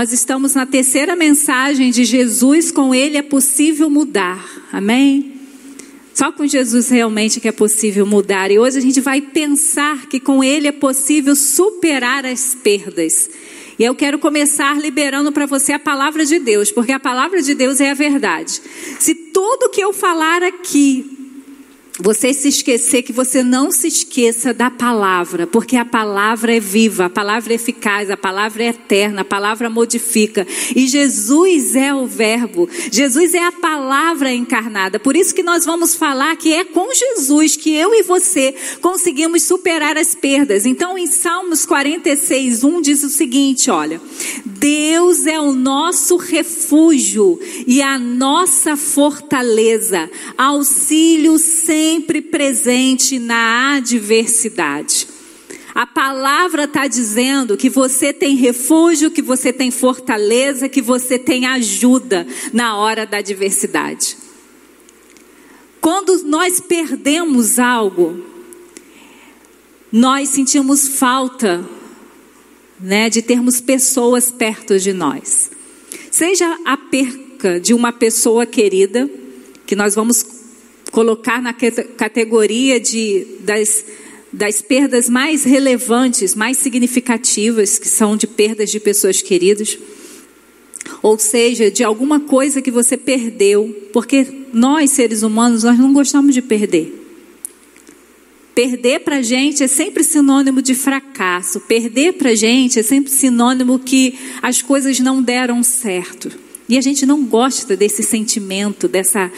Nós estamos na terceira mensagem de Jesus, com Ele é possível mudar. Amém? Só com Jesus realmente que é possível mudar. E hoje a gente vai pensar que com Ele é possível superar as perdas. E eu quero começar liberando para você a palavra de Deus, porque a palavra de Deus é a verdade. Se tudo que eu falar aqui você se esquecer que você não se esqueça da palavra, porque a palavra é viva, a palavra é eficaz, a palavra é eterna, a palavra modifica. E Jesus é o verbo. Jesus é a palavra encarnada. Por isso que nós vamos falar que é com Jesus que eu e você conseguimos superar as perdas. Então, em Salmos 46, 1 diz o seguinte, olha: Deus é o nosso refúgio e a nossa fortaleza, auxílio sem sempre presente na adversidade. A palavra está dizendo que você tem refúgio, que você tem fortaleza, que você tem ajuda na hora da adversidade. Quando nós perdemos algo, nós sentimos falta né, de termos pessoas perto de nós. Seja a perca de uma pessoa querida, que nós vamos colocar na categoria de, das, das perdas mais relevantes, mais significativas, que são de perdas de pessoas queridas. Ou seja, de alguma coisa que você perdeu, porque nós, seres humanos, nós não gostamos de perder. Perder para a gente é sempre sinônimo de fracasso. Perder para a gente é sempre sinônimo que as coisas não deram certo. E a gente não gosta desse sentimento, dessa,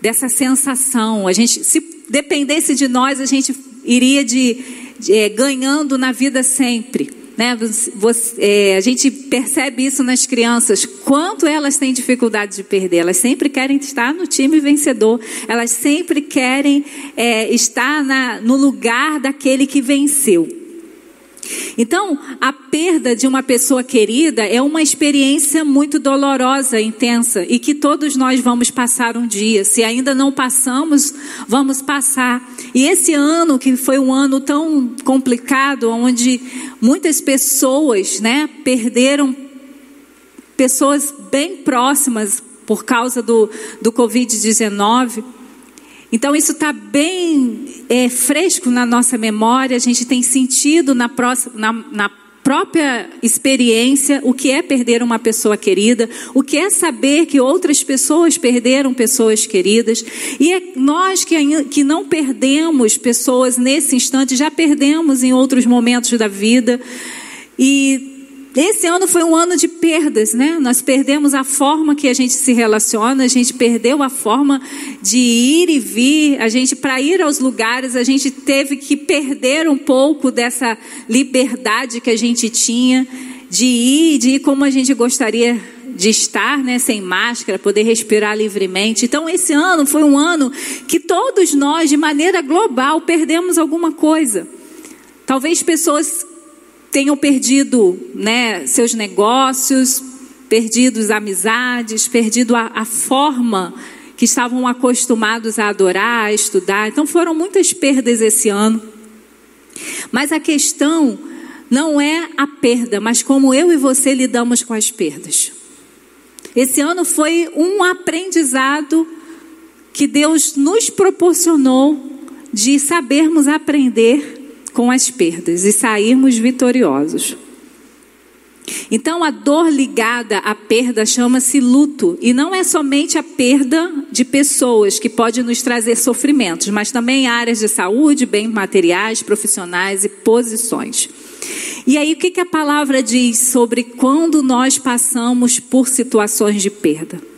dessa sensação. A gente, se dependesse de nós, a gente iria de, de é, ganhando na vida sempre. Né? Você, é, a gente percebe isso nas crianças, quanto elas têm dificuldade de perder. Elas sempre querem estar no time vencedor, elas sempre querem é, estar na, no lugar daquele que venceu. Então, a perda de uma pessoa querida é uma experiência muito dolorosa, intensa e que todos nós vamos passar um dia. Se ainda não passamos, vamos passar. E esse ano, que foi um ano tão complicado, onde muitas pessoas, né, perderam pessoas bem próximas por causa do, do Covid-19. Então, isso está bem é, fresco na nossa memória, a gente tem sentido na, próxima, na, na própria experiência o que é perder uma pessoa querida, o que é saber que outras pessoas perderam pessoas queridas. E é nós que, que não perdemos pessoas nesse instante, já perdemos em outros momentos da vida. E esse ano foi um ano de perdas, né? Nós perdemos a forma que a gente se relaciona, a gente perdeu a forma de ir e vir, a gente para ir aos lugares, a gente teve que perder um pouco dessa liberdade que a gente tinha de ir, de ir como a gente gostaria de estar, né, sem máscara, poder respirar livremente. Então, esse ano foi um ano que todos nós, de maneira global, perdemos alguma coisa. Talvez pessoas tenham perdido né, seus negócios, perdido amizades, perdido a, a forma que estavam acostumados a adorar, a estudar. Então foram muitas perdas esse ano. Mas a questão não é a perda, mas como eu e você lidamos com as perdas. Esse ano foi um aprendizado que Deus nos proporcionou de sabermos aprender com as perdas e sairmos vitoriosos. Então, a dor ligada à perda chama-se luto, e não é somente a perda de pessoas que pode nos trazer sofrimentos, mas também áreas de saúde, bens materiais, profissionais e posições. E aí, o que, que a palavra diz sobre quando nós passamos por situações de perda?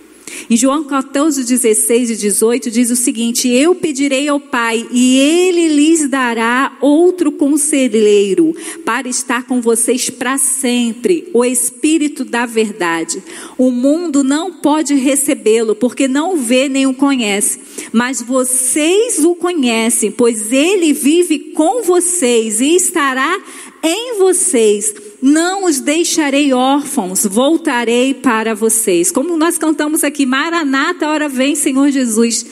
Em João 14, 16 e 18 diz o seguinte: Eu pedirei ao Pai e ele lhes dará outro conselheiro para estar com vocês para sempre, o Espírito da Verdade. O mundo não pode recebê-lo porque não o vê nem o conhece, mas vocês o conhecem, pois ele vive com vocês e estará em vocês não os deixarei órfãos, voltarei para vocês. Como nós cantamos aqui, Maranata, hora vem, Senhor Jesus.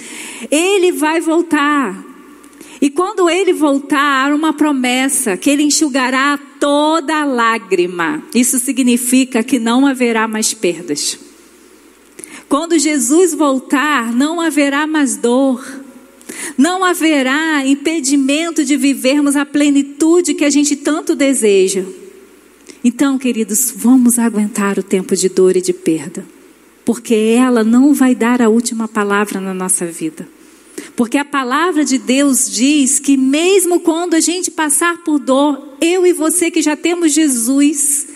Ele vai voltar. E quando ele voltar, há uma promessa que ele enxugará toda lágrima. Isso significa que não haverá mais perdas. Quando Jesus voltar, não haverá mais dor. Não haverá impedimento de vivermos a plenitude que a gente tanto deseja. Então, queridos, vamos aguentar o tempo de dor e de perda, porque ela não vai dar a última palavra na nossa vida. Porque a palavra de Deus diz que mesmo quando a gente passar por dor, eu e você que já temos Jesus,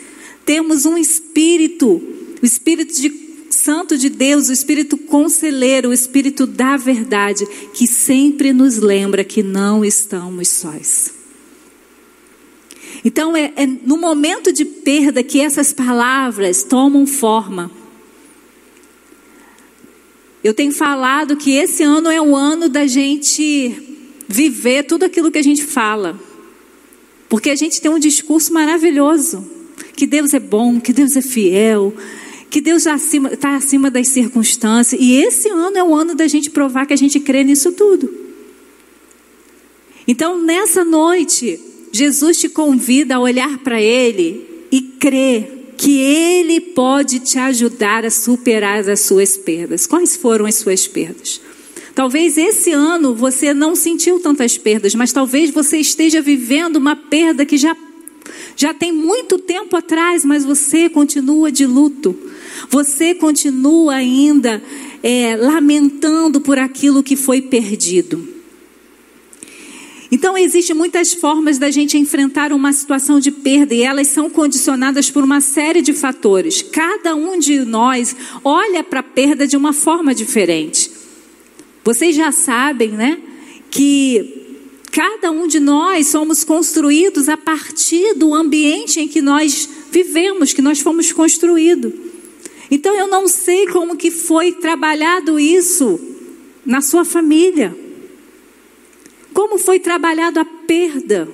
temos um espírito, o espírito de Santo de Deus, o Espírito Conselheiro, o Espírito da Verdade, que sempre nos lembra que não estamos sós. Então é, é no momento de perda que essas palavras tomam forma. Eu tenho falado que esse ano é o ano da gente viver tudo aquilo que a gente fala. Porque a gente tem um discurso maravilhoso. Que Deus é bom, que Deus é fiel, que Deus está acima, tá acima das circunstâncias. E esse ano é o ano da gente provar que a gente crê nisso tudo. Então, nessa noite, Jesus te convida a olhar para Ele e crer que Ele pode te ajudar a superar as suas perdas. Quais foram as suas perdas? Talvez esse ano você não sentiu tantas perdas, mas talvez você esteja vivendo uma perda que já, já tem muito tempo atrás, mas você continua de luto. Você continua ainda é, lamentando por aquilo que foi perdido. Então, existem muitas formas da gente enfrentar uma situação de perda e elas são condicionadas por uma série de fatores. Cada um de nós olha para a perda de uma forma diferente. Vocês já sabem, né, que cada um de nós somos construídos a partir do ambiente em que nós vivemos, que nós fomos construídos. Então eu não sei como que foi trabalhado isso na sua família. Como foi trabalhado a perda?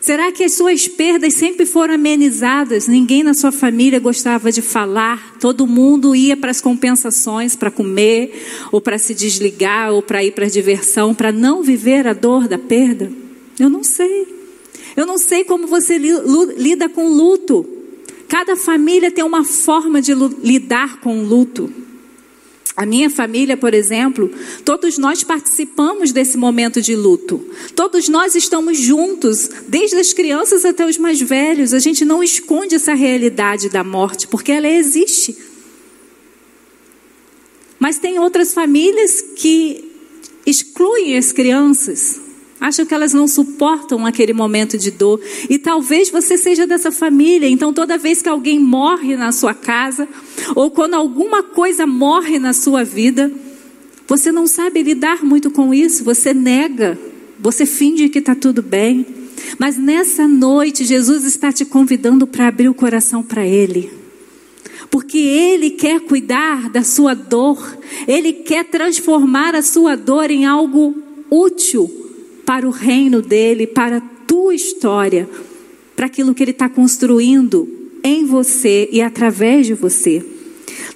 Será que as suas perdas sempre foram amenizadas? Ninguém na sua família gostava de falar, todo mundo ia para as compensações, para comer, ou para se desligar, ou para ir para a diversão, para não viver a dor da perda? Eu não sei. Eu não sei como você lida com luto. Cada família tem uma forma de lidar com o luto. A minha família, por exemplo, todos nós participamos desse momento de luto. Todos nós estamos juntos, desde as crianças até os mais velhos. A gente não esconde essa realidade da morte, porque ela existe. Mas tem outras famílias que excluem as crianças, acham que elas não suportam aquele momento de dor. E talvez você seja dessa família. Então, toda vez que alguém morre na sua casa, ou quando alguma coisa morre na sua vida, você não sabe lidar muito com isso, você nega, você finge que está tudo bem. Mas nessa noite, Jesus está te convidando para abrir o coração para Ele. Porque Ele quer cuidar da sua dor, Ele quer transformar a sua dor em algo útil para o reino dele, para a tua história, para aquilo que ele está construindo em você e através de você.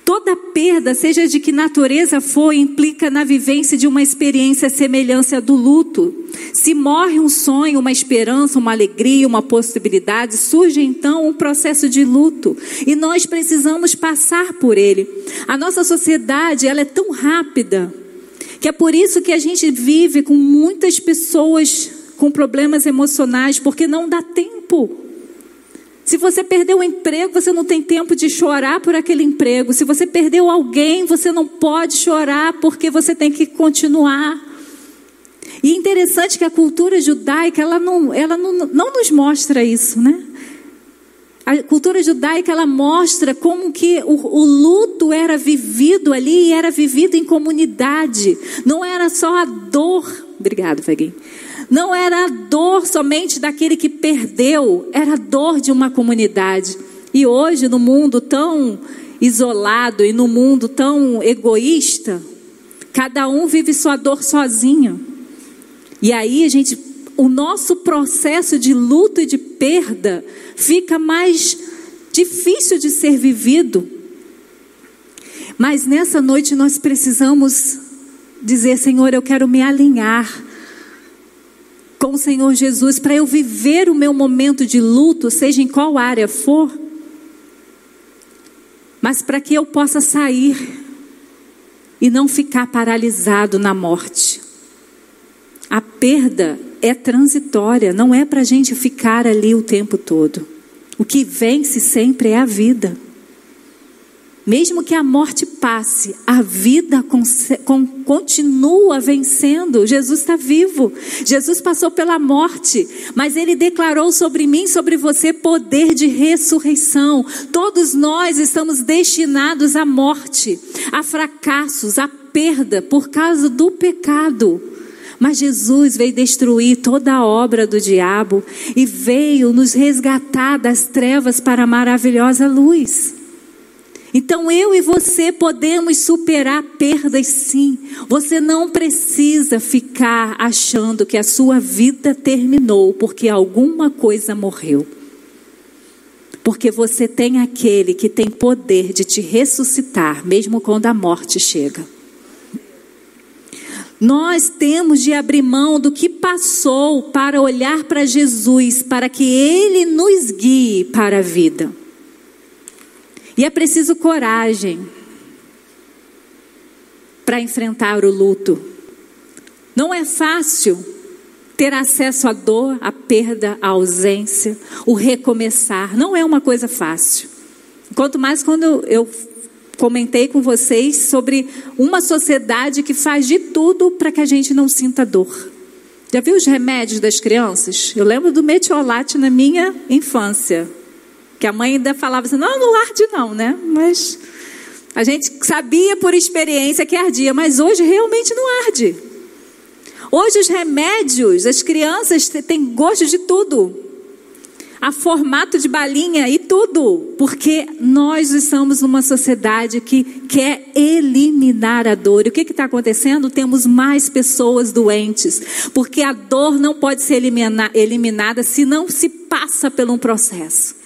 Toda perda, seja de que natureza for, implica na vivência de uma experiência semelhança do luto. Se morre um sonho, uma esperança, uma alegria, uma possibilidade, surge então um processo de luto. E nós precisamos passar por ele. A nossa sociedade, ela é tão rápida que é por isso que a gente vive com muitas pessoas com problemas emocionais, porque não dá tempo. Se você perdeu o emprego, você não tem tempo de chorar por aquele emprego. Se você perdeu alguém, você não pode chorar porque você tem que continuar. E é interessante que a cultura judaica, ela não, ela não, não nos mostra isso, né? A cultura judaica ela mostra como que o, o, luto era vivido ali e era vivido em comunidade. Não era só a dor. Obrigado, Feguin. Não era a dor somente daquele que perdeu, era a dor de uma comunidade. E hoje, no mundo tão isolado e no mundo tão egoísta, cada um vive sua dor sozinho. E aí a gente o nosso processo de luto e de perda fica mais difícil de ser vivido. Mas nessa noite nós precisamos dizer: Senhor, eu quero me alinhar com o Senhor Jesus para eu viver o meu momento de luto, seja em qual área for, mas para que eu possa sair e não ficar paralisado na morte. A perda é transitória, não é para a gente ficar ali o tempo todo. O que vence sempre é a vida. Mesmo que a morte passe, a vida continua vencendo. Jesus está vivo. Jesus passou pela morte, mas ele declarou sobre mim, sobre você, poder de ressurreição. Todos nós estamos destinados à morte, a fracassos, a perda por causa do pecado. Mas Jesus veio destruir toda a obra do diabo e veio nos resgatar das trevas para a maravilhosa luz. Então eu e você podemos superar perdas sim. Você não precisa ficar achando que a sua vida terminou porque alguma coisa morreu. Porque você tem aquele que tem poder de te ressuscitar, mesmo quando a morte chega. Nós temos de abrir mão do que passou para olhar para Jesus, para que Ele nos guie para a vida. E é preciso coragem para enfrentar o luto. Não é fácil ter acesso à dor, à perda, à ausência, o recomeçar. Não é uma coisa fácil. Quanto mais quando eu comentei com vocês sobre uma sociedade que faz de tudo para que a gente não sinta dor. Já viu os remédios das crianças? Eu lembro do metiolate na minha infância. Que a mãe ainda falava assim: não, não arde, não, né? Mas a gente sabia por experiência que ardia, mas hoje realmente não arde. Hoje os remédios, as crianças têm gosto de tudo. A formato de balinha e tudo. Porque nós estamos numa sociedade que quer eliminar a dor. E o que está acontecendo? Temos mais pessoas doentes. Porque a dor não pode ser eliminada se não se passa por um processo.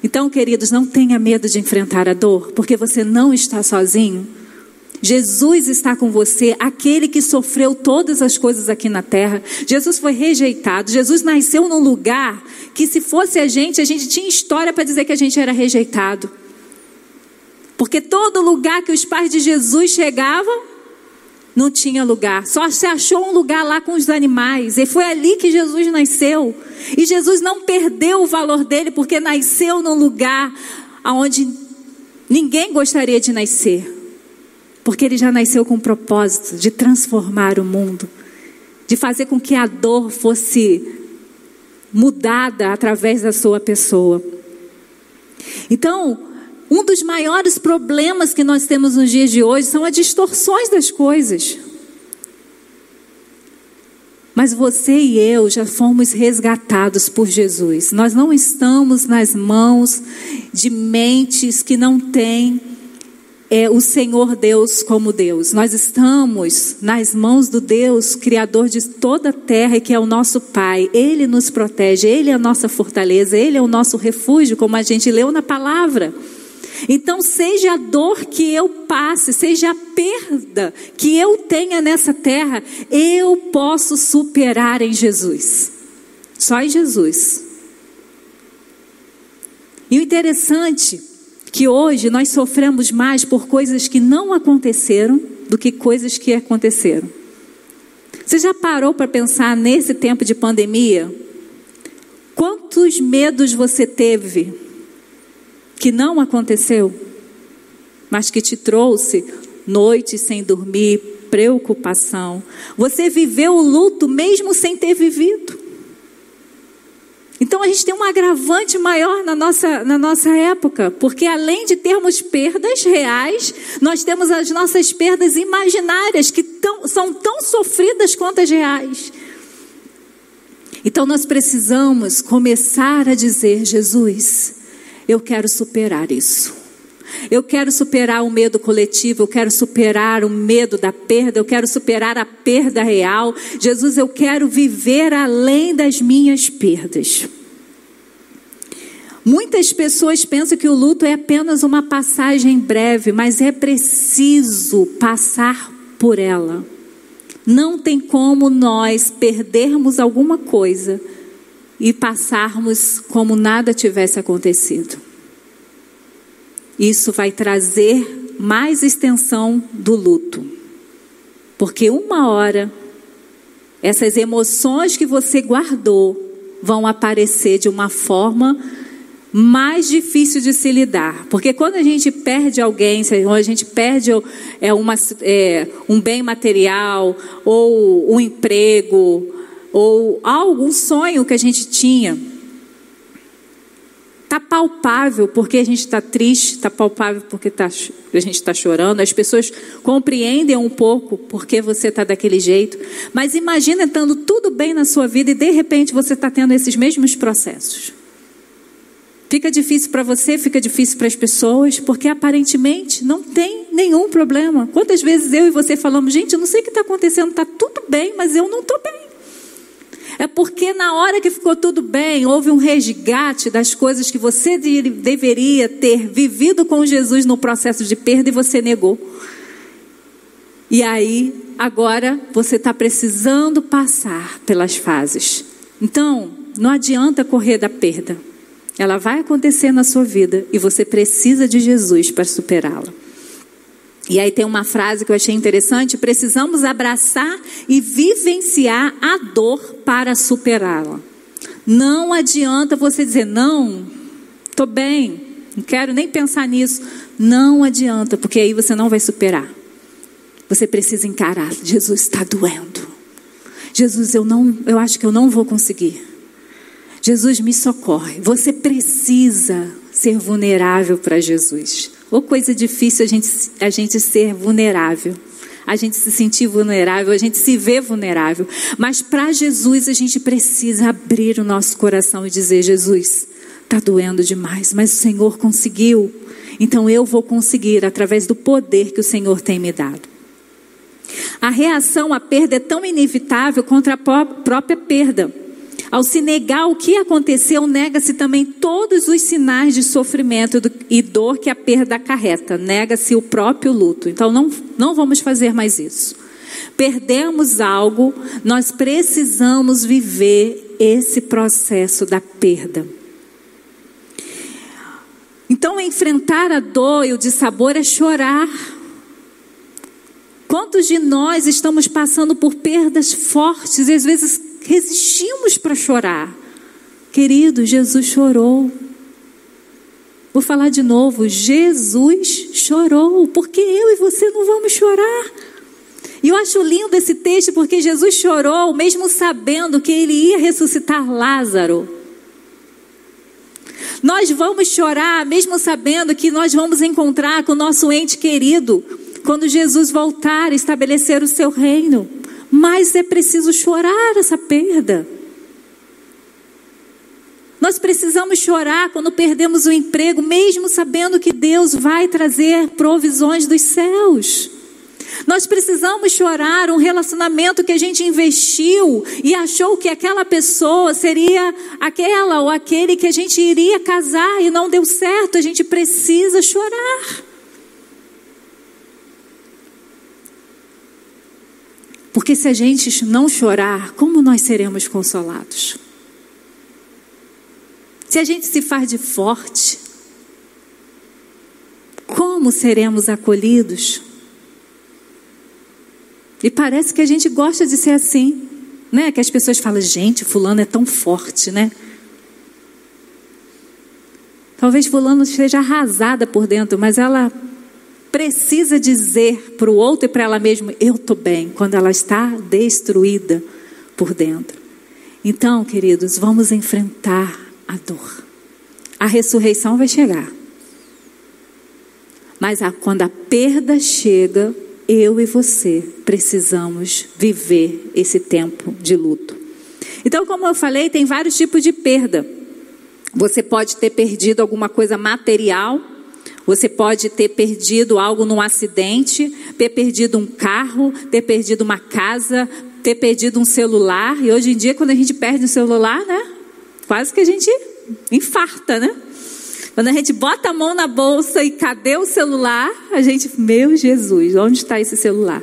Então, queridos, não tenha medo de enfrentar a dor, porque você não está sozinho. Jesus está com você, aquele que sofreu todas as coisas aqui na terra. Jesus foi rejeitado. Jesus nasceu num lugar que, se fosse a gente, a gente tinha história para dizer que a gente era rejeitado. Porque todo lugar que os pais de Jesus chegavam, não tinha lugar. Só se achou um lugar lá com os animais. E foi ali que Jesus nasceu. E Jesus não perdeu o valor dele porque nasceu num lugar onde ninguém gostaria de nascer. Porque ele já nasceu com o propósito de transformar o mundo, de fazer com que a dor fosse mudada através da sua pessoa. Então, um dos maiores problemas que nós temos nos dias de hoje são as distorções das coisas. Mas você e eu já fomos resgatados por Jesus. Nós não estamos nas mãos de mentes que não têm é, o Senhor Deus como Deus. Nós estamos nas mãos do Deus, Criador de toda a terra que é o nosso Pai. Ele nos protege, Ele é a nossa fortaleza, Ele é o nosso refúgio, como a gente leu na palavra. Então, seja a dor que eu passe, seja a perda que eu tenha nessa terra, eu posso superar em Jesus. Só em Jesus. E o interessante que hoje nós sofremos mais por coisas que não aconteceram do que coisas que aconteceram. Você já parou para pensar nesse tempo de pandemia? Quantos medos você teve que não aconteceu, mas que te trouxe noites sem dormir, preocupação. Você viveu o luto mesmo sem ter vivido. Então a gente tem um agravante maior na nossa, na nossa época, porque além de termos perdas reais, nós temos as nossas perdas imaginárias, que tão, são tão sofridas quanto as reais. Então nós precisamos começar a dizer: Jesus, eu quero superar isso. Eu quero superar o medo coletivo, eu quero superar o medo da perda, eu quero superar a perda real. Jesus, eu quero viver além das minhas perdas. Muitas pessoas pensam que o luto é apenas uma passagem breve, mas é preciso passar por ela Não tem como nós perdermos alguma coisa e passarmos como nada tivesse acontecido. Isso vai trazer mais extensão do luto. Porque uma hora, essas emoções que você guardou vão aparecer de uma forma mais difícil de se lidar. Porque quando a gente perde alguém, ou a gente perde é, uma, é, um bem material, ou um emprego, ou algum sonho que a gente tinha, está palpável porque a gente está triste, está palpável porque tá, a gente está chorando. As pessoas compreendem um pouco porque você está daquele jeito. Mas imagina estando tudo bem na sua vida e de repente você está tendo esses mesmos processos. Fica difícil para você, fica difícil para as pessoas, porque aparentemente não tem nenhum problema. Quantas vezes eu e você falamos, gente, eu não sei o que está acontecendo, está tudo bem, mas eu não estou bem. É porque na hora que ficou tudo bem, houve um resgate das coisas que você de, deveria ter vivido com Jesus no processo de perda e você negou. E aí, agora você está precisando passar pelas fases. Então, não adianta correr da perda. Ela vai acontecer na sua vida e você precisa de Jesus para superá-la. E aí tem uma frase que eu achei interessante: precisamos abraçar e vivenciar a dor para superá-la. Não adianta você dizer, não, estou bem, não quero nem pensar nisso. Não adianta, porque aí você não vai superar. Você precisa encarar, Jesus está doendo. Jesus, eu não, eu acho que eu não vou conseguir. Jesus me socorre. Você precisa ser vulnerável para Jesus. Ou coisa difícil a gente, a gente ser vulnerável. A gente se sentir vulnerável, a gente se vê vulnerável. Mas para Jesus a gente precisa abrir o nosso coração e dizer: Jesus, está doendo demais, mas o Senhor conseguiu. Então eu vou conseguir através do poder que o Senhor tem me dado. A reação à perda é tão inevitável contra a própria perda. Ao se negar o que aconteceu, nega-se também todos os sinais de sofrimento e dor que a perda acarreta. Nega-se o próprio luto. Então não, não vamos fazer mais isso. Perdemos algo, nós precisamos viver esse processo da perda. Então, enfrentar a dor e o dissabor é chorar. Quantos de nós estamos passando por perdas fortes e às vezes resistimos para chorar. Querido, Jesus chorou. Vou falar de novo, Jesus chorou, porque eu e você não vamos chorar. E eu acho lindo esse texto porque Jesus chorou, mesmo sabendo que ele ia ressuscitar Lázaro. Nós vamos chorar, mesmo sabendo que nós vamos encontrar com o nosso ente querido, quando Jesus voltar a estabelecer o seu reino mas é preciso chorar essa perda. Nós precisamos chorar quando perdemos o emprego, mesmo sabendo que Deus vai trazer provisões dos céus. Nós precisamos chorar um relacionamento que a gente investiu e achou que aquela pessoa seria aquela ou aquele que a gente iria casar e não deu certo. A gente precisa chorar. Porque se a gente não chorar, como nós seremos consolados? Se a gente se faz de forte, como seremos acolhidos? E parece que a gente gosta de ser assim, né? Que as pessoas falam, gente, fulano é tão forte, né? Talvez fulano esteja arrasada por dentro, mas ela precisa dizer para o outro e para ela mesma: Eu estou bem, quando ela está destruída por dentro. Então, queridos, vamos enfrentar a dor. A ressurreição vai chegar. Mas a, quando a perda chega, eu e você precisamos viver esse tempo de luto. Então, como eu falei, tem vários tipos de perda. Você pode ter perdido alguma coisa material, você pode ter perdido algo num acidente, ter perdido um carro, ter perdido uma casa, ter perdido um celular. E hoje em dia, quando a gente perde o celular, né? Quase que a gente infarta, né? Quando a gente bota a mão na bolsa e cadê o celular, a gente, meu Jesus, onde está esse celular?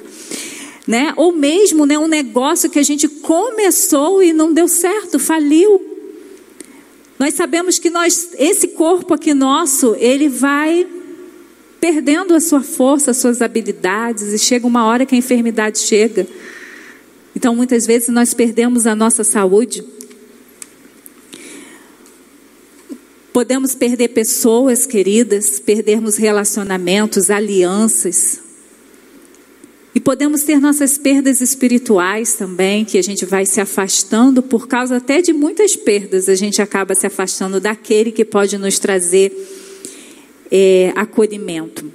né? Ou mesmo, né, um negócio que a gente começou e não deu certo, faliu. Nós sabemos que nós, esse corpo aqui nosso, ele vai perdendo a sua força, as suas habilidades, e chega uma hora que a enfermidade chega. Então, muitas vezes nós perdemos a nossa saúde. Podemos perder pessoas queridas, perdermos relacionamentos, alianças. E podemos ter nossas perdas espirituais também, que a gente vai se afastando por causa até de muitas perdas, a gente acaba se afastando daquele que pode nos trazer é, acolhimento.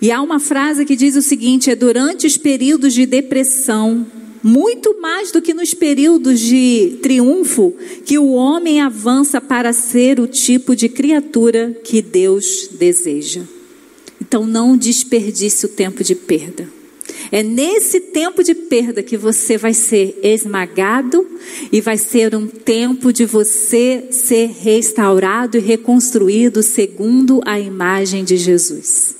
E há uma frase que diz o seguinte: é durante os períodos de depressão, muito mais do que nos períodos de triunfo, que o homem avança para ser o tipo de criatura que Deus deseja. Então não desperdice o tempo de perda. É nesse tempo de perda que você vai ser esmagado e vai ser um tempo de você ser restaurado e reconstruído segundo a imagem de Jesus.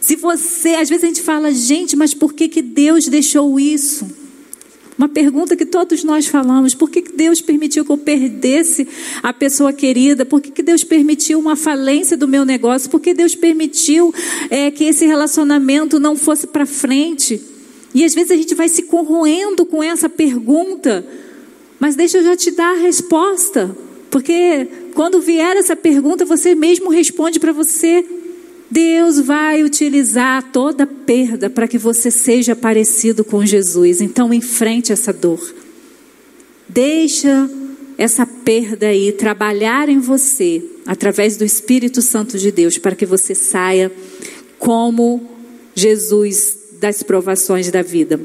Se você, às vezes a gente fala, gente, mas por que, que Deus deixou isso? Uma pergunta que todos nós falamos: por que Deus permitiu que eu perdesse a pessoa querida? Por que Deus permitiu uma falência do meu negócio? Por que Deus permitiu é, que esse relacionamento não fosse para frente? E às vezes a gente vai se corroendo com essa pergunta, mas deixa eu já te dar a resposta, porque quando vier essa pergunta, você mesmo responde para você. Deus vai utilizar toda perda para que você seja parecido com Jesus. Então, enfrente essa dor. Deixa essa perda aí trabalhar em você através do Espírito Santo de Deus para que você saia como Jesus das provações da vida.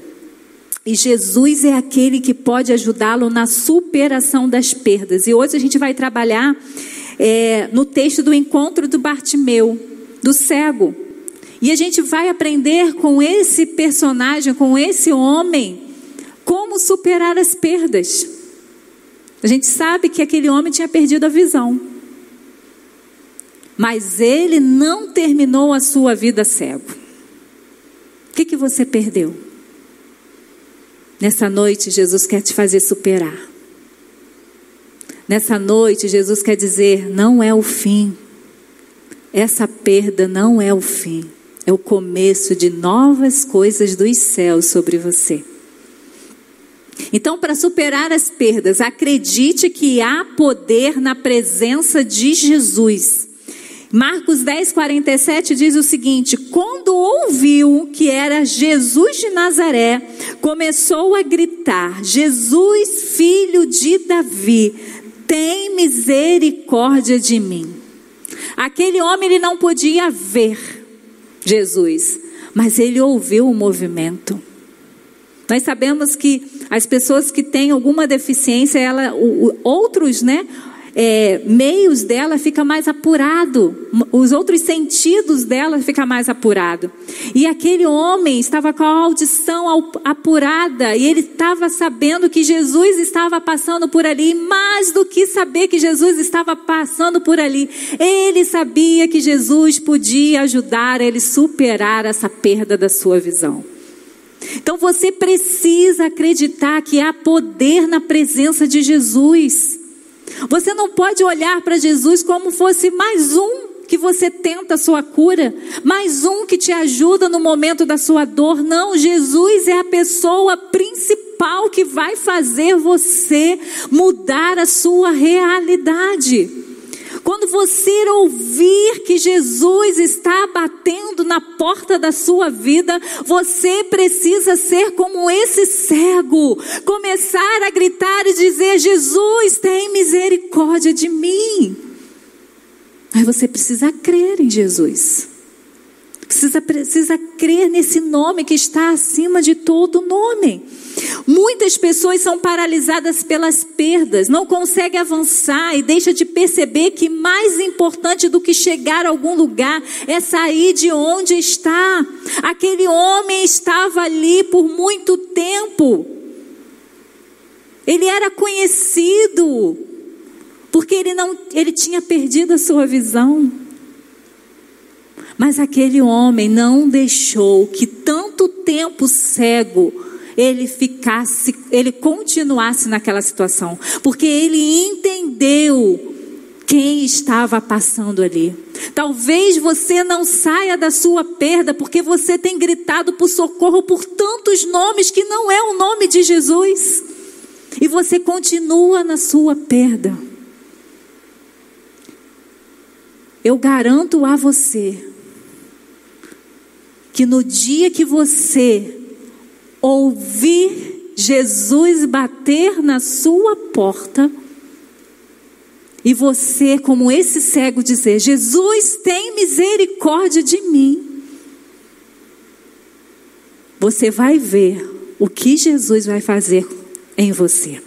E Jesus é aquele que pode ajudá-lo na superação das perdas. E hoje a gente vai trabalhar é, no texto do encontro do Bartimeu do cego. E a gente vai aprender com esse personagem, com esse homem, como superar as perdas. A gente sabe que aquele homem tinha perdido a visão. Mas ele não terminou a sua vida cego. O que, que você perdeu? Nessa noite, Jesus quer te fazer superar. Nessa noite, Jesus quer dizer: não é o fim. Essa perda não é o fim, é o começo de novas coisas dos céus sobre você. Então, para superar as perdas, acredite que há poder na presença de Jesus. Marcos 10, 47 diz o seguinte: Quando ouviu que era Jesus de Nazaré, começou a gritar: Jesus, filho de Davi, tem misericórdia de mim. Aquele homem ele não podia ver Jesus, mas ele ouviu o movimento. Nós sabemos que as pessoas que têm alguma deficiência, ela, outros, né, é, meios dela fica mais apurado, os outros sentidos dela fica mais apurado. E aquele homem estava com a audição apurada e ele estava sabendo que Jesus estava passando por ali. Mais do que saber que Jesus estava passando por ali, ele sabia que Jesus podia ajudar ele superar essa perda da sua visão. Então você precisa acreditar que há poder na presença de Jesus. Você não pode olhar para Jesus como fosse mais um que você tenta a sua cura, mais um que te ajuda no momento da sua dor. Não, Jesus é a pessoa principal que vai fazer você mudar a sua realidade. Quando você ouvir que Jesus está batendo na porta da sua vida, você precisa ser como esse cego, começar a gritar e dizer: Jesus, tem misericórdia de mim. Mas você precisa crer em Jesus. Precisa, precisa crer nesse nome que está acima de todo nome. Muitas pessoas são paralisadas pelas perdas, não conseguem avançar e deixa de perceber que mais importante do que chegar a algum lugar é sair de onde está. Aquele homem estava ali por muito tempo. Ele era conhecido porque ele não ele tinha perdido a sua visão. Mas aquele homem não deixou que tanto tempo cego, ele ficasse, ele continuasse naquela situação, porque ele entendeu quem estava passando ali. Talvez você não saia da sua perda porque você tem gritado por socorro por tantos nomes que não é o nome de Jesus. E você continua na sua perda. Eu garanto a você que no dia que você ouvir Jesus bater na sua porta, e você, como esse cego, dizer: Jesus, tem misericórdia de mim. Você vai ver o que Jesus vai fazer em você.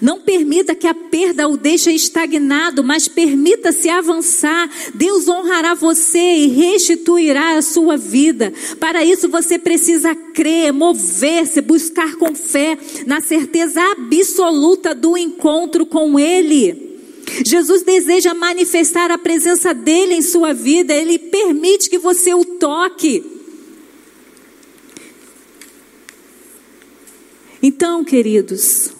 Não permita que a perda o deixe estagnado, mas permita-se avançar. Deus honrará você e restituirá a sua vida. Para isso você precisa crer, mover-se, buscar com fé, na certeza absoluta do encontro com Ele. Jesus deseja manifestar a presença dele em sua vida, ele permite que você o toque. Então, queridos,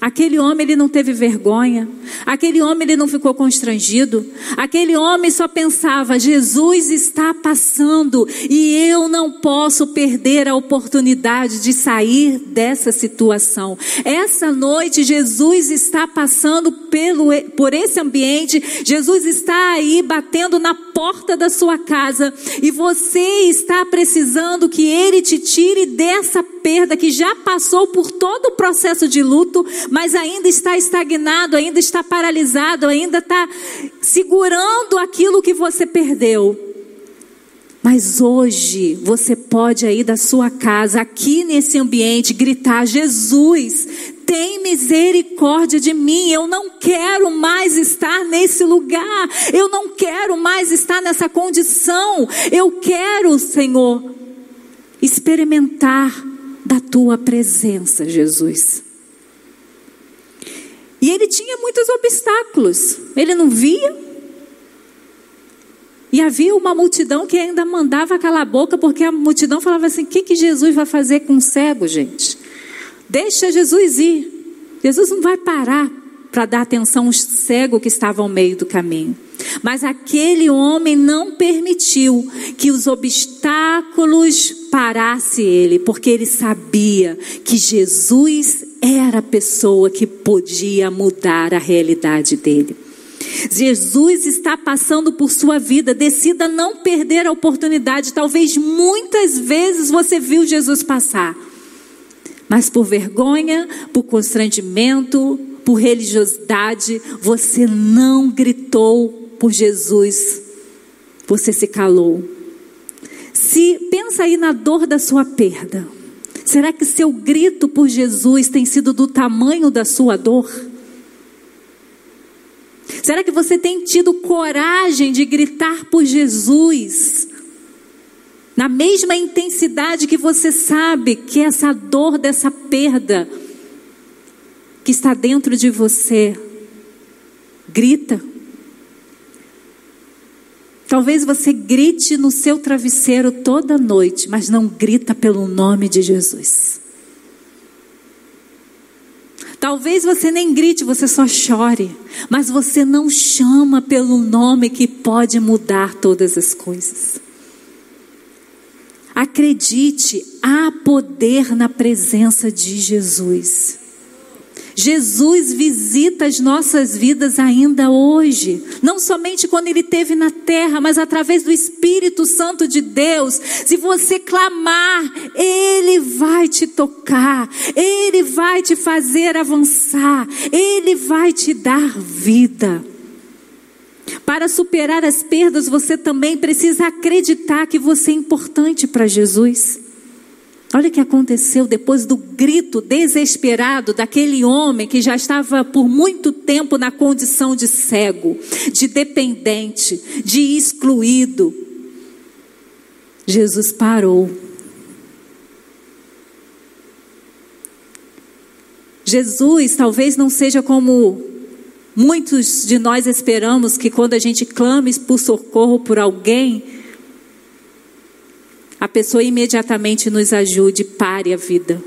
Aquele homem ele não teve vergonha, aquele homem ele não ficou constrangido, aquele homem só pensava: Jesus está passando e eu não posso perder a oportunidade de sair dessa situação. Essa noite Jesus está passando pelo, por esse ambiente, Jesus está aí batendo na porta da sua casa e você está precisando que ele te tire dessa perda que já passou por todo o processo de luto, mas ainda está estagnado, ainda está paralisado, ainda está segurando aquilo que você perdeu. Mas hoje você pode aí da sua casa, aqui nesse ambiente, gritar: Jesus, tem misericórdia de mim. Eu não quero mais estar nesse lugar. Eu não quero mais estar nessa condição. Eu quero, Senhor, experimentar da tua presença, Jesus. E ele tinha muitos obstáculos. Ele não via. E havia uma multidão que ainda mandava calar a boca, porque a multidão falava assim: o que, que Jesus vai fazer com o cego, gente? Deixa Jesus ir. Jesus não vai parar para dar atenção aos cegos que estavam ao meio do caminho. Mas aquele homem não permitiu que os obstáculos parasse ele, porque ele sabia que Jesus era a pessoa que podia mudar a realidade dele. Jesus está passando por sua vida, decida não perder a oportunidade. Talvez muitas vezes você viu Jesus passar, mas por vergonha, por constrangimento, por religiosidade, você não gritou por Jesus, você se calou. Se pensa aí na dor da sua perda. Será que seu grito por Jesus tem sido do tamanho da sua dor? Será que você tem tido coragem de gritar por Jesus? Na mesma intensidade que você sabe que essa dor dessa perda que está dentro de você, grita. Talvez você grite no seu travesseiro toda noite, mas não grita pelo nome de Jesus. Talvez você nem grite, você só chore, mas você não chama pelo nome que pode mudar todas as coisas. Acredite, há poder na presença de Jesus. Jesus visita as nossas vidas ainda hoje, não somente quando ele esteve na terra, mas através do Espírito Santo de Deus. Se você clamar, ele vai te tocar, ele vai te fazer avançar, ele vai te dar vida. Para superar as perdas, você também precisa acreditar que você é importante para Jesus. Olha o que aconteceu depois do grito desesperado daquele homem que já estava por muito tempo na condição de cego, de dependente, de excluído. Jesus parou. Jesus talvez não seja como muitos de nós esperamos que quando a gente clame por socorro por alguém, a pessoa imediatamente nos ajude, pare a vida.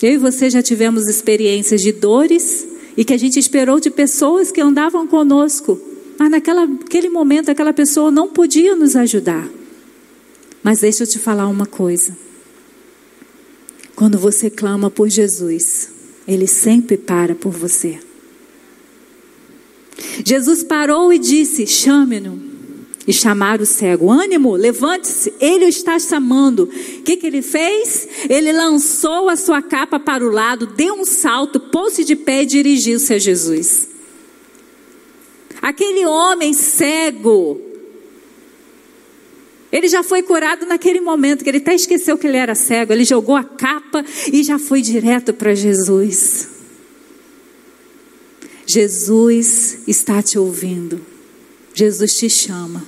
Eu e você já tivemos experiências de dores e que a gente esperou de pessoas que andavam conosco, mas naquele momento aquela pessoa não podia nos ajudar. Mas deixa eu te falar uma coisa. Quando você clama por Jesus, Ele sempre para por você. Jesus parou e disse: Chame-no. E chamaram o cego: Ânimo, levante-se, ele o está chamando. O que, que ele fez? Ele lançou a sua capa para o lado, deu um salto, pôs-se de pé e dirigiu-se a Jesus. Aquele homem cego, ele já foi curado naquele momento, que ele até esqueceu que ele era cego. Ele jogou a capa e já foi direto para Jesus. Jesus está te ouvindo. Jesus te chama.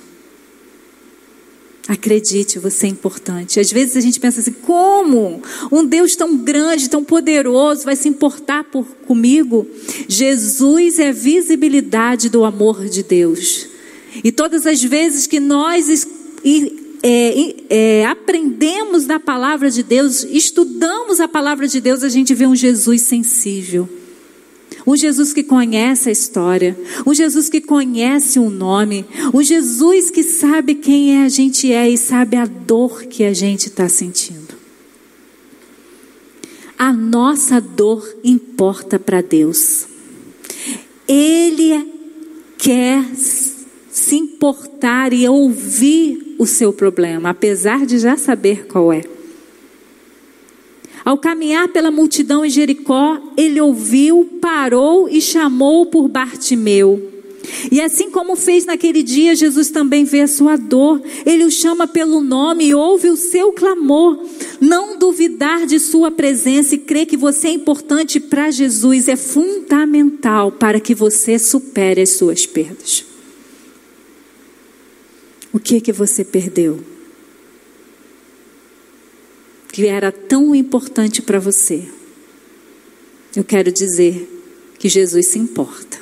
Acredite, você é importante. Às vezes a gente pensa assim: como um Deus tão grande, tão poderoso vai se importar por comigo? Jesus é a visibilidade do amor de Deus. E todas as vezes que nós é, é, aprendemos da palavra de Deus, estudamos a palavra de Deus, a gente vê um Jesus sensível. Um Jesus que conhece a história, um Jesus que conhece o nome, um Jesus que sabe quem é a gente é e sabe a dor que a gente está sentindo. A nossa dor importa para Deus. Ele quer se importar e ouvir o seu problema, apesar de já saber qual é. Ao caminhar pela multidão em Jericó, ele ouviu, parou e chamou por Bartimeu. E assim como fez naquele dia, Jesus também vê a sua dor. Ele o chama pelo nome e ouve o seu clamor. Não duvidar de sua presença e crer que você é importante para Jesus é fundamental para que você supere as suas perdas. O que que você perdeu? Que era tão importante para você, eu quero dizer que Jesus se importa.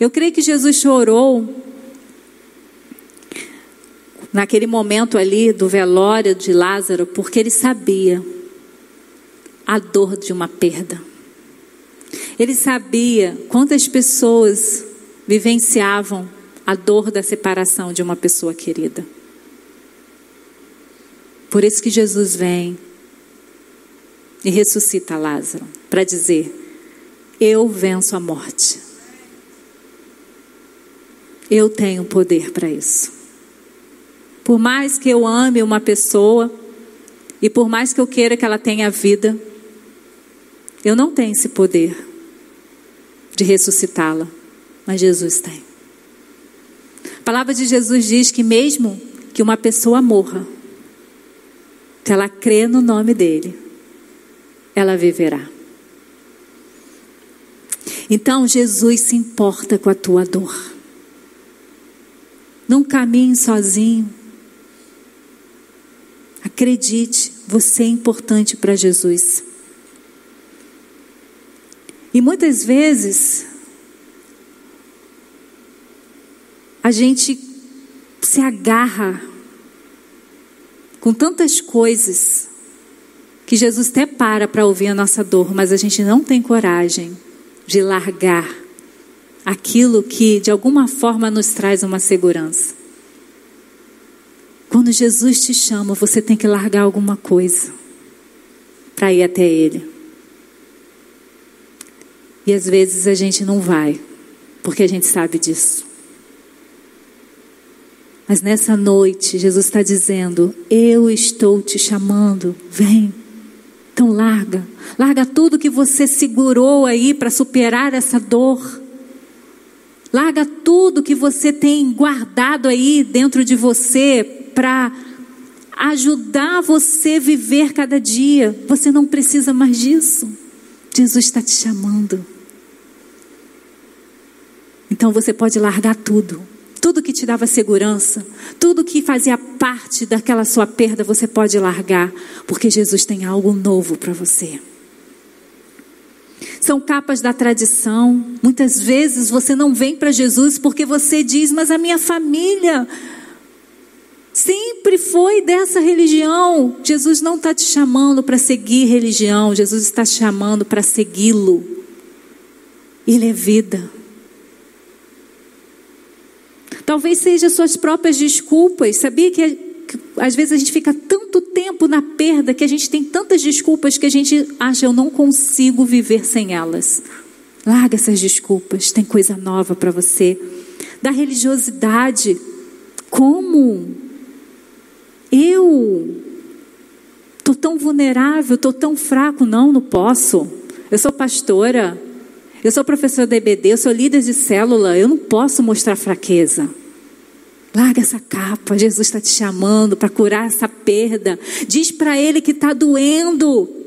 Eu creio que Jesus chorou naquele momento ali do velório de Lázaro, porque ele sabia a dor de uma perda. Ele sabia quantas pessoas vivenciavam a dor da separação de uma pessoa querida. Por isso que Jesus vem e ressuscita Lázaro para dizer: Eu venço a morte. Eu tenho poder para isso. Por mais que eu ame uma pessoa e por mais que eu queira que ela tenha vida, eu não tenho esse poder de ressuscitá-la, mas Jesus tem. A palavra de Jesus diz que mesmo que uma pessoa morra, se ela crê no nome dele, ela viverá. Então Jesus se importa com a tua dor. Não caminhe sozinho. Acredite, você é importante para Jesus. E muitas vezes a gente se agarra com tantas coisas que Jesus até para para ouvir a nossa dor, mas a gente não tem coragem de largar aquilo que de alguma forma nos traz uma segurança. Quando Jesus te chama, você tem que largar alguma coisa para ir até Ele. E às vezes a gente não vai, porque a gente sabe disso. Mas nessa noite, Jesus está dizendo: Eu estou te chamando, vem. Então larga, larga tudo que você segurou aí para superar essa dor. Larga tudo que você tem guardado aí dentro de você para ajudar você a viver cada dia. Você não precisa mais disso. Jesus está te chamando. Então você pode largar tudo tudo que te dava segurança, tudo que fazia parte daquela sua perda, você pode largar, porque Jesus tem algo novo para você. São capas da tradição. Muitas vezes você não vem para Jesus porque você diz: Mas a minha família Sempre foi dessa religião. Jesus não está te chamando para seguir religião, Jesus está te chamando para segui-lo. Ele é vida. Talvez seja suas próprias desculpas. Sabia que, que às vezes a gente fica tanto tempo na perda que a gente tem tantas desculpas que a gente acha eu não consigo viver sem elas. Larga essas desculpas, tem coisa nova para você. Da religiosidade, como eu tô tão vulnerável, tô tão fraco, não, não posso. Eu sou pastora, eu sou professor da EBD, eu sou líder de célula, eu não posso mostrar fraqueza. Larga essa capa, Jesus está te chamando para curar essa perda. Diz para ele que está doendo.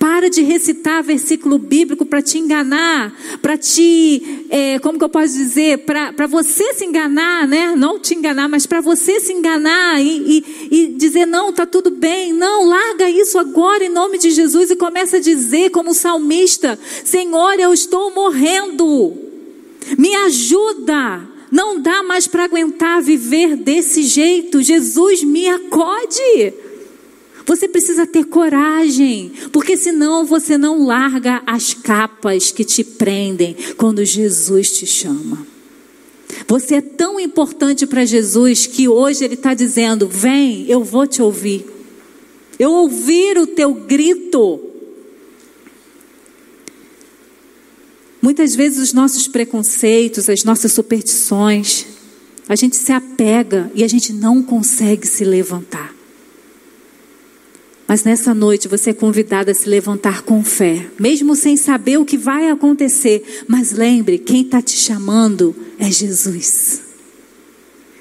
Para de recitar versículo bíblico para te enganar, para te, é, como que eu posso dizer, para você se enganar, né? Não te enganar, mas para você se enganar e, e, e dizer, não, tá tudo bem. Não, larga isso agora em nome de Jesus e começa a dizer, como salmista: Senhor, eu estou morrendo, me ajuda. Não dá mais para aguentar viver desse jeito. Jesus, me acode. Você precisa ter coragem, porque senão você não larga as capas que te prendem quando Jesus te chama. Você é tão importante para Jesus que hoje Ele está dizendo: Vem, eu vou te ouvir. Eu ouvir o teu grito. Muitas vezes os nossos preconceitos, as nossas superstições, a gente se apega e a gente não consegue se levantar. Mas nessa noite você é convidado a se levantar com fé, mesmo sem saber o que vai acontecer. Mas lembre, quem está te chamando é Jesus.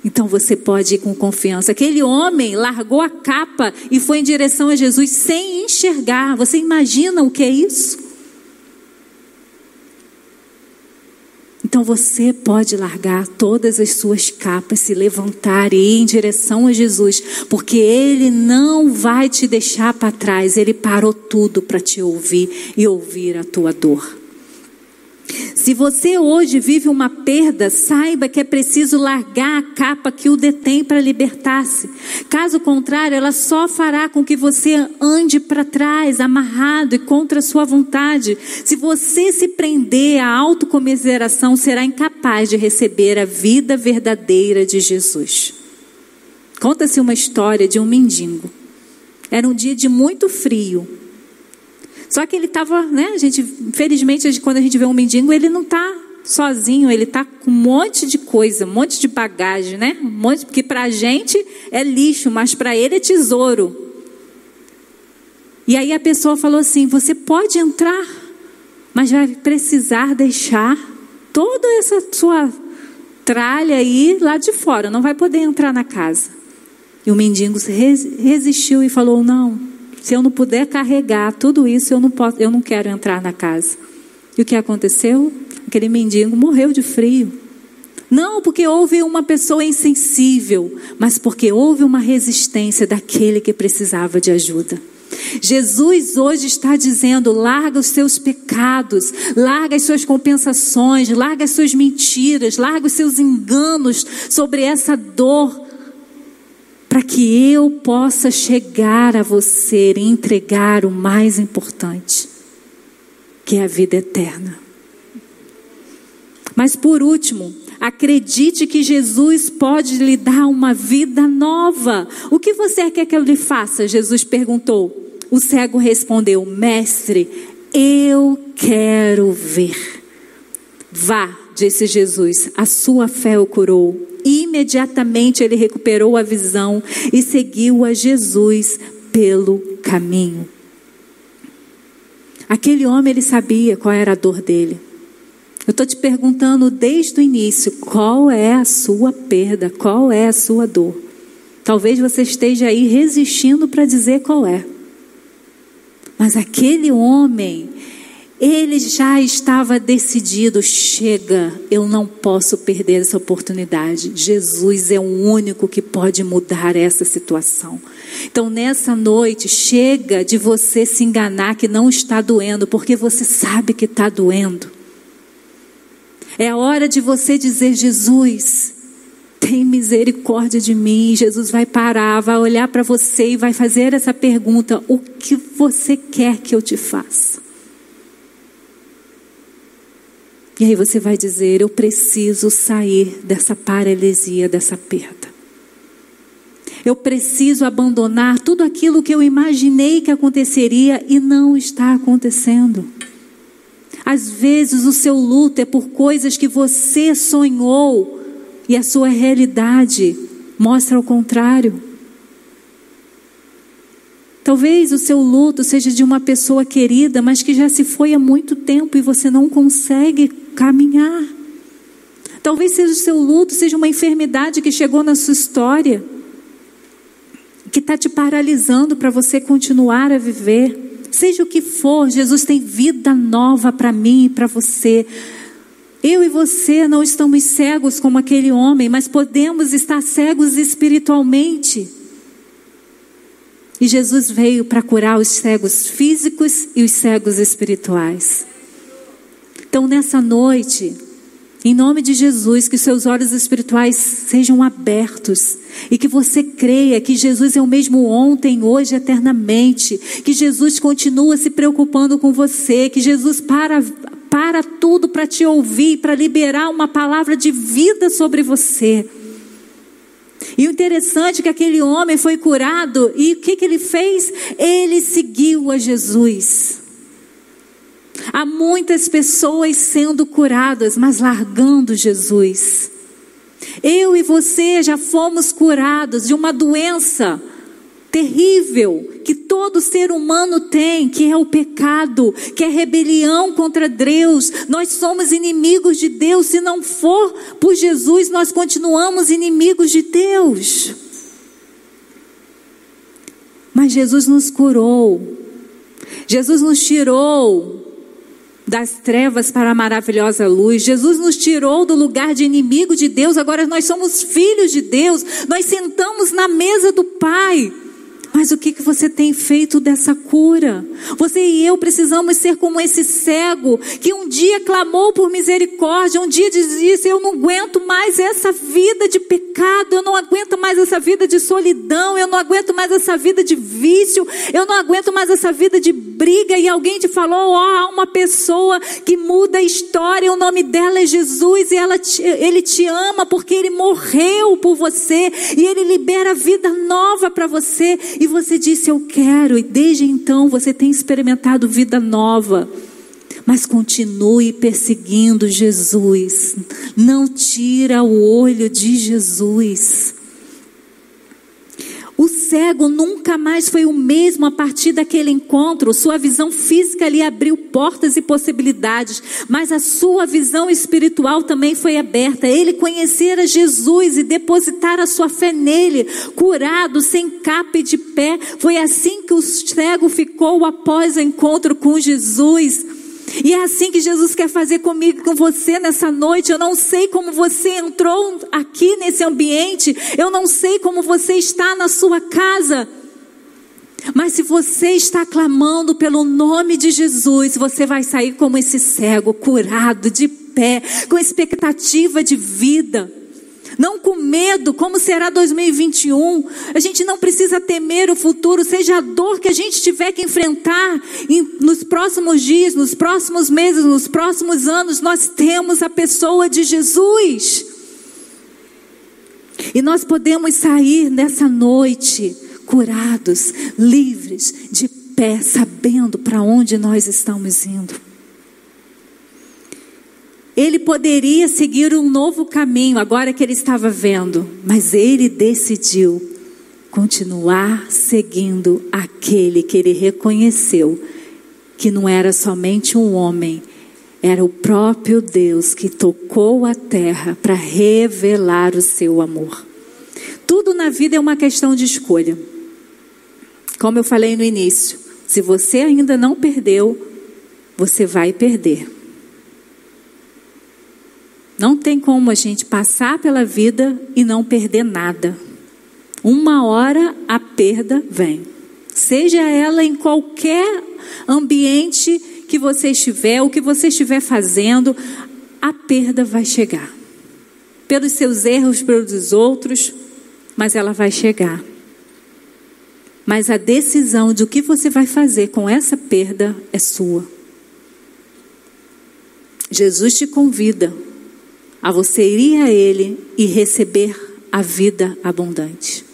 Então você pode ir com confiança. Aquele homem largou a capa e foi em direção a Jesus sem enxergar. Você imagina o que é isso? Então você pode largar todas as suas capas, se levantar e ir em direção a Jesus, porque Ele não vai te deixar para trás, Ele parou tudo para te ouvir e ouvir a tua dor. Se você hoje vive uma perda, saiba que é preciso largar a capa que o detém para libertar-se. Caso contrário, ela só fará com que você ande para trás, amarrado e contra a sua vontade. Se você se prender à autocomiseração, será incapaz de receber a vida verdadeira de Jesus. Conta-se uma história de um mendigo. Era um dia de muito frio. Só que ele estava, né? A gente, infelizmente, quando a gente vê um mendigo, ele não está sozinho, ele está com um monte de coisa, um monte de bagagem, né? Um monte, porque para a gente é lixo, mas para ele é tesouro. E aí a pessoa falou assim: você pode entrar, mas vai precisar deixar toda essa sua tralha aí lá de fora, não vai poder entrar na casa. E o mendigo resistiu e falou: não, se eu não puder carregar tudo isso, eu não, posso, eu não quero entrar na casa. E o que aconteceu? Aquele mendigo morreu de frio. Não porque houve uma pessoa insensível, mas porque houve uma resistência daquele que precisava de ajuda. Jesus hoje está dizendo: larga os seus pecados, larga as suas compensações, larga as suas mentiras, larga os seus enganos sobre essa dor para que eu possa chegar a você e entregar o mais importante, que é a vida eterna. Mas por último, acredite que Jesus pode lhe dar uma vida nova. O que você quer que eu lhe faça? Jesus perguntou. O cego respondeu: Mestre, eu quero ver. Vá, disse Jesus, a sua fé o curou. Imediatamente ele recuperou a visão e seguiu a Jesus pelo caminho. Aquele homem, ele sabia qual era a dor dele. Eu estou te perguntando desde o início: qual é a sua perda? Qual é a sua dor? Talvez você esteja aí resistindo para dizer qual é. Mas aquele homem, ele já estava decidido: chega, eu não posso perder essa oportunidade. Jesus é o único que pode mudar essa situação. Então, nessa noite, chega de você se enganar que não está doendo, porque você sabe que está doendo. É hora de você dizer: Jesus, tem misericórdia de mim. Jesus vai parar, vai olhar para você e vai fazer essa pergunta: O que você quer que eu te faça? E aí você vai dizer: Eu preciso sair dessa paralisia, dessa perda. Eu preciso abandonar tudo aquilo que eu imaginei que aconteceria e não está acontecendo. Às vezes o seu luto é por coisas que você sonhou e a sua realidade mostra o contrário. Talvez o seu luto seja de uma pessoa querida, mas que já se foi há muito tempo e você não consegue caminhar. Talvez seja o seu luto, seja uma enfermidade que chegou na sua história, que está te paralisando para você continuar a viver. Seja o que for, Jesus tem vida nova para mim e para você. Eu e você não estamos cegos como aquele homem, mas podemos estar cegos espiritualmente. E Jesus veio para curar os cegos físicos e os cegos espirituais. Então, nessa noite, em nome de Jesus, que seus olhos espirituais sejam abertos e que você creia que Jesus é o mesmo ontem, hoje, eternamente, que Jesus continua se preocupando com você, que Jesus para para tudo para te ouvir, para liberar uma palavra de vida sobre você. E o interessante é que aquele homem foi curado e o que, que ele fez? Ele seguiu a Jesus. Há muitas pessoas sendo curadas, mas largando Jesus. Eu e você já fomos curados de uma doença terrível que todo ser humano tem, que é o pecado, que é rebelião contra Deus. Nós somos inimigos de Deus. Se não for por Jesus, nós continuamos inimigos de Deus. Mas Jesus nos curou. Jesus nos tirou das trevas para a maravilhosa luz. Jesus nos tirou do lugar de inimigo de Deus, agora nós somos filhos de Deus. Nós sentamos na mesa do Pai. Mas o que, que você tem feito dessa cura? Você e eu precisamos ser como esse cego que um dia clamou por misericórdia, um dia dizia: Eu não aguento mais essa vida de pecado, eu não aguento mais essa vida de solidão, eu não aguento mais essa vida de vício, eu não aguento mais essa vida de briga. E alguém te falou: Ó, oh, há uma pessoa que muda a história, o nome dela é Jesus e ela te, ele te ama porque ele morreu por você e ele libera vida nova para você e você disse eu quero, e desde então você tem experimentado vida nova. Mas continue perseguindo Jesus. Não tira o olho de Jesus. O cego nunca mais foi o mesmo a partir daquele encontro. Sua visão física lhe abriu portas e possibilidades, mas a sua visão espiritual também foi aberta. Ele conhecera Jesus e depositar a sua fé nele, curado, sem capa e de pé. Foi assim que o cego ficou após o encontro com Jesus. E é assim que Jesus quer fazer comigo, com você nessa noite. Eu não sei como você entrou aqui nesse ambiente. Eu não sei como você está na sua casa. Mas se você está clamando pelo nome de Jesus, você vai sair como esse cego, curado, de pé, com expectativa de vida não com medo, como será 2021. A gente não precisa temer o futuro, seja a dor que a gente tiver que enfrentar nos próximos dias, nos próximos meses, nos próximos anos, nós temos a pessoa de Jesus. E nós podemos sair nessa noite curados, livres, de pé, sabendo para onde nós estamos indo. Ele poderia seguir um novo caminho agora que ele estava vendo, mas ele decidiu continuar seguindo aquele que ele reconheceu que não era somente um homem, era o próprio Deus que tocou a terra para revelar o seu amor. Tudo na vida é uma questão de escolha. Como eu falei no início, se você ainda não perdeu, você vai perder. Não tem como a gente passar pela vida e não perder nada. Uma hora a perda vem. Seja ela em qualquer ambiente que você estiver, o que você estiver fazendo, a perda vai chegar. pelos seus erros, pelos outros, mas ela vai chegar. Mas a decisão de o que você vai fazer com essa perda é sua. Jesus te convida a você ir a Ele e receber a vida abundante.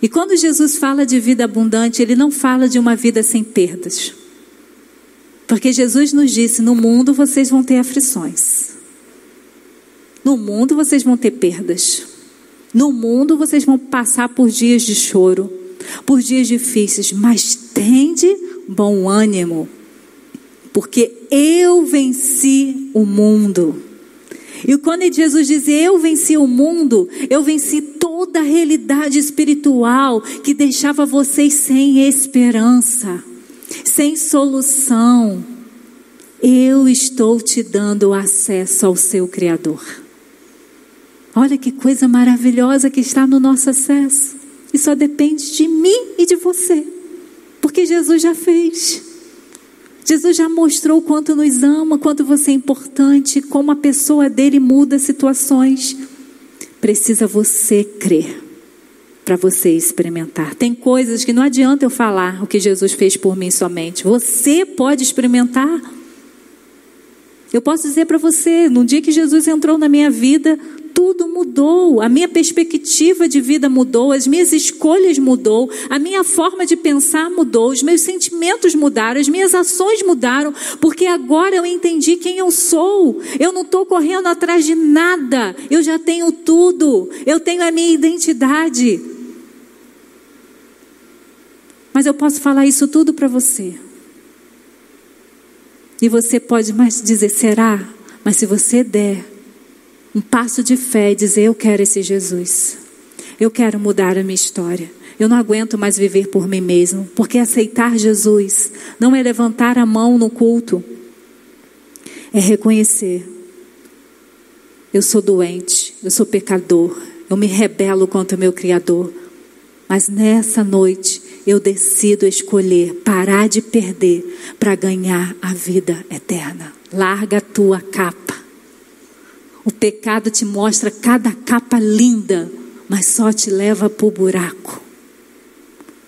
E quando Jesus fala de vida abundante, Ele não fala de uma vida sem perdas. Porque Jesus nos disse: no mundo vocês vão ter aflições. No mundo vocês vão ter perdas. No mundo vocês vão passar por dias de choro, por dias difíceis, mas tende bom ânimo, porque eu venci o mundo. E quando Jesus diz eu venci o mundo, eu venci toda a realidade espiritual que deixava vocês sem esperança, sem solução. Eu estou te dando acesso ao seu Criador. Olha que coisa maravilhosa que está no nosso acesso. E só depende de mim e de você. Porque Jesus já fez. Jesus já mostrou quanto nos ama, quanto você é importante, como a pessoa dele muda situações. Precisa você crer para você experimentar. Tem coisas que não adianta eu falar o que Jesus fez por mim somente. Você pode experimentar. Eu posso dizer para você, no dia que Jesus entrou na minha vida, tudo mudou, a minha perspectiva de vida mudou, as minhas escolhas mudou, a minha forma de pensar mudou, os meus sentimentos mudaram, as minhas ações mudaram, porque agora eu entendi quem eu sou. Eu não estou correndo atrás de nada, eu já tenho tudo, eu tenho a minha identidade. Mas eu posso falar isso tudo para você. E você pode mais dizer, será? Mas se você der, um passo de fé e dizer: Eu quero esse Jesus. Eu quero mudar a minha história. Eu não aguento mais viver por mim mesmo, porque aceitar Jesus não é levantar a mão no culto, é reconhecer: eu sou doente, eu sou pecador, eu me rebelo contra o meu Criador, mas nessa noite eu decido escolher parar de perder para ganhar a vida eterna. Larga a tua capa. O pecado te mostra cada capa linda, mas só te leva para o buraco.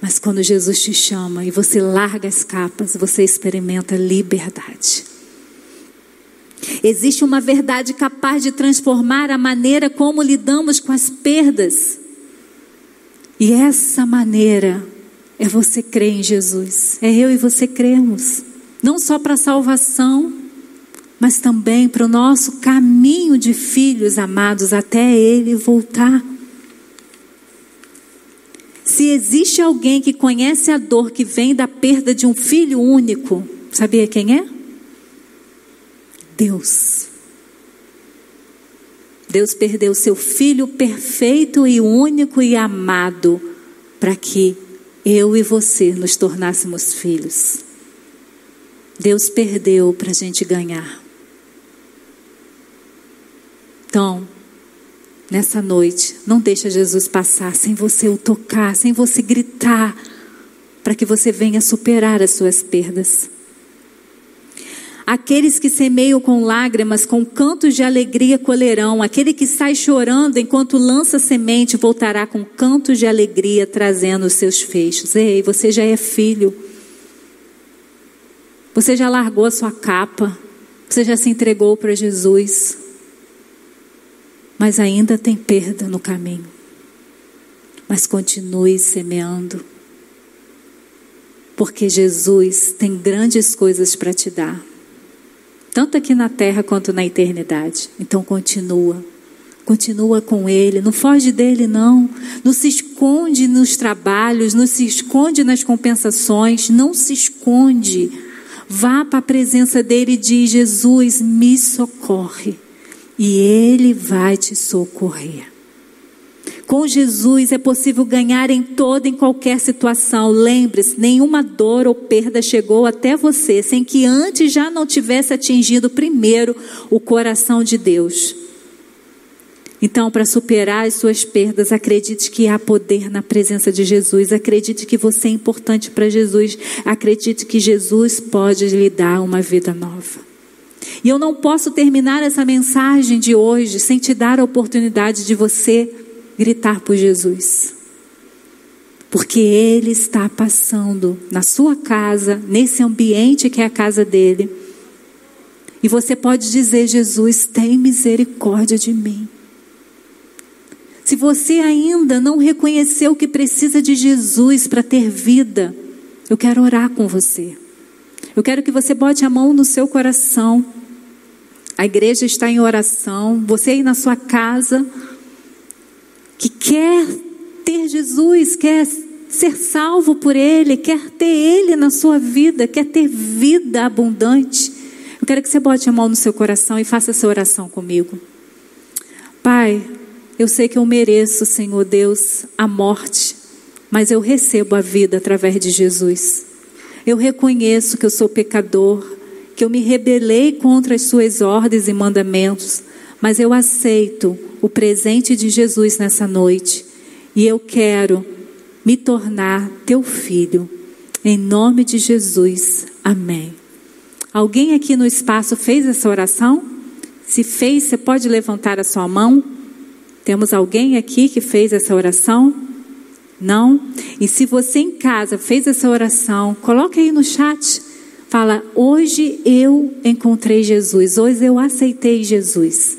Mas quando Jesus te chama e você larga as capas, você experimenta liberdade. Existe uma verdade capaz de transformar a maneira como lidamos com as perdas. E essa maneira é você crer em Jesus. É eu e você cremos. Não só para salvação, mas também para o nosso caminho de filhos amados até Ele voltar. Se existe alguém que conhece a dor que vem da perda de um filho único, sabia quem é? Deus. Deus perdeu seu filho perfeito e único e amado para que eu e você nos tornássemos filhos. Deus perdeu para a gente ganhar. Então, nessa noite, não deixa Jesus passar sem você o tocar, sem você gritar, para que você venha superar as suas perdas. Aqueles que semeiam com lágrimas, com cantos de alegria colherão. Aquele que sai chorando enquanto lança semente, voltará com cantos de alegria, trazendo os seus feixes. Ei, você já é filho. Você já largou a sua capa. Você já se entregou para Jesus mas ainda tem perda no caminho. Mas continue semeando, porque Jesus tem grandes coisas para te dar, tanto aqui na terra quanto na eternidade. Então continua. Continua com Ele, não foge dele, não. Não se esconde nos trabalhos, não se esconde nas compensações, não se esconde. Vá para a presença dele e diz: Jesus, me socorre e Ele vai te socorrer. Com Jesus é possível ganhar em toda e em qualquer situação. Lembre-se, nenhuma dor ou perda chegou até você sem que antes já não tivesse atingido primeiro o coração de Deus. Então, para superar as suas perdas, acredite que há poder na presença de Jesus. Acredite que você é importante para Jesus. Acredite que Jesus pode lhe dar uma vida nova. E eu não posso terminar essa mensagem de hoje sem te dar a oportunidade de você gritar por Jesus. Porque Ele está passando na sua casa, nesse ambiente que é a casa dele. E você pode dizer: Jesus, tem misericórdia de mim. Se você ainda não reconheceu que precisa de Jesus para ter vida, eu quero orar com você. Eu quero que você bote a mão no seu coração. A igreja está em oração. Você aí na sua casa, que quer ter Jesus, quer ser salvo por Ele, quer ter Ele na sua vida, quer ter vida abundante. Eu quero que você bote a mão no seu coração e faça essa oração comigo. Pai, eu sei que eu mereço, Senhor Deus, a morte, mas eu recebo a vida através de Jesus. Eu reconheço que eu sou pecador, que eu me rebelei contra as suas ordens e mandamentos, mas eu aceito o presente de Jesus nessa noite e eu quero me tornar teu filho. Em nome de Jesus. Amém. Alguém aqui no espaço fez essa oração? Se fez, você pode levantar a sua mão. Temos alguém aqui que fez essa oração? Não? E se você em casa fez essa oração, coloque aí no chat. Fala: "Hoje eu encontrei Jesus, hoje eu aceitei Jesus".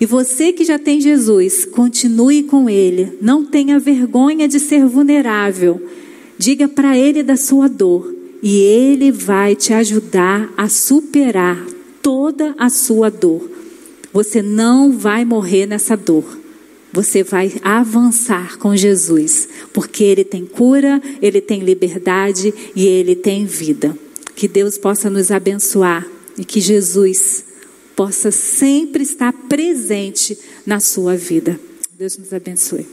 E você que já tem Jesus, continue com ele. Não tenha vergonha de ser vulnerável. Diga para ele da sua dor e ele vai te ajudar a superar toda a sua dor. Você não vai morrer nessa dor você vai avançar com Jesus, porque Ele tem cura, Ele tem liberdade e Ele tem vida. Que Deus possa nos abençoar e que Jesus possa sempre estar presente na sua vida. Deus nos abençoe.